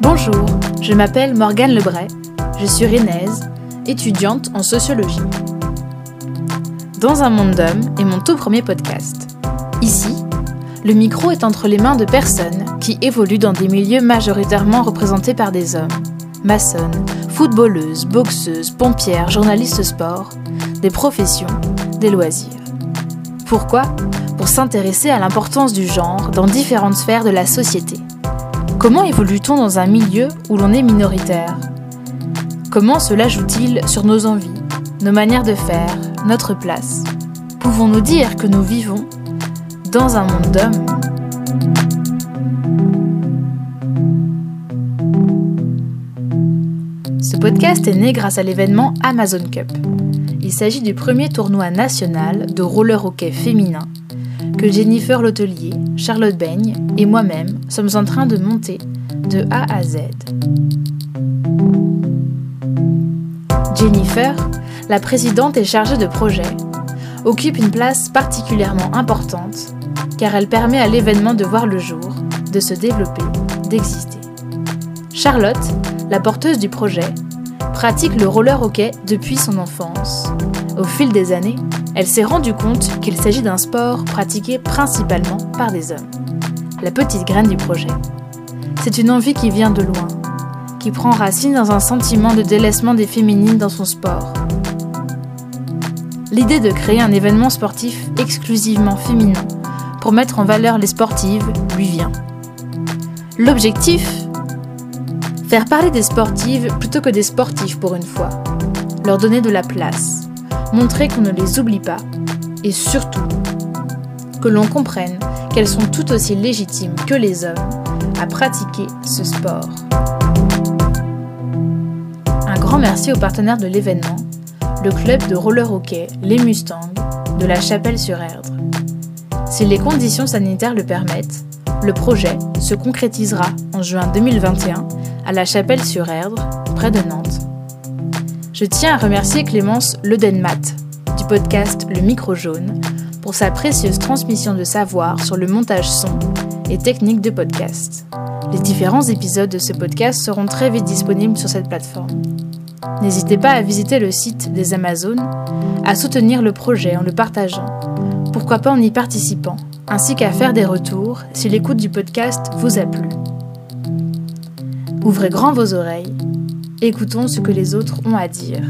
Bonjour, je m'appelle Morgane Lebray, je suis rennaise, étudiante en sociologie. Dans un monde d'hommes est mon tout premier podcast. Ici, le micro est entre les mains de personnes qui évoluent dans des milieux majoritairement représentés par des hommes. Maçonnes, footballeuses, boxeuses, pompières, journalistes sport, des professions, des loisirs. Pourquoi? Pour s'intéresser à l'importance du genre dans différentes sphères de la société. Comment évolue-t-on dans un milieu où l'on est minoritaire? Comment cela joue-t-il sur nos envies, nos manières de faire, notre place? Pouvons-nous dire que nous vivons dans un monde d'hommes? Podcast est né grâce à l'événement Amazon Cup. Il s'agit du premier tournoi national de roller hockey féminin que Jennifer Lotelier, Charlotte Beigne et moi-même sommes en train de monter de A à Z. Jennifer, la présidente et chargée de projet, occupe une place particulièrement importante car elle permet à l'événement de voir le jour, de se développer, d'exister. Charlotte, la porteuse du projet, pratique le roller hockey depuis son enfance. Au fil des années, elle s'est rendue compte qu'il s'agit d'un sport pratiqué principalement par des hommes. La petite graine du projet. C'est une envie qui vient de loin, qui prend racine dans un sentiment de délaissement des féminines dans son sport. L'idée de créer un événement sportif exclusivement féminin pour mettre en valeur les sportives lui vient. L'objectif Faire parler des sportives plutôt que des sportifs pour une fois. Leur donner de la place. Montrer qu'on ne les oublie pas. Et surtout, que l'on comprenne qu'elles sont tout aussi légitimes que les hommes à pratiquer ce sport. Un grand merci aux partenaires de l'événement, le club de roller hockey Les Mustangs de la Chapelle-sur-Erdre. Si les conditions sanitaires le permettent, le projet se concrétisera en juin 2021 à la Chapelle-sur-Erdre, près de Nantes. Je tiens à remercier Clémence Ledenmat du podcast Le Micro Jaune pour sa précieuse transmission de savoir sur le montage son et technique de podcast. Les différents épisodes de ce podcast seront très vite disponibles sur cette plateforme. N'hésitez pas à visiter le site des Amazones, à soutenir le projet en le partageant pourquoi pas en y participant, ainsi qu'à faire des retours si l'écoute du podcast vous a plu. Ouvrez grand vos oreilles, écoutons ce que les autres ont à dire.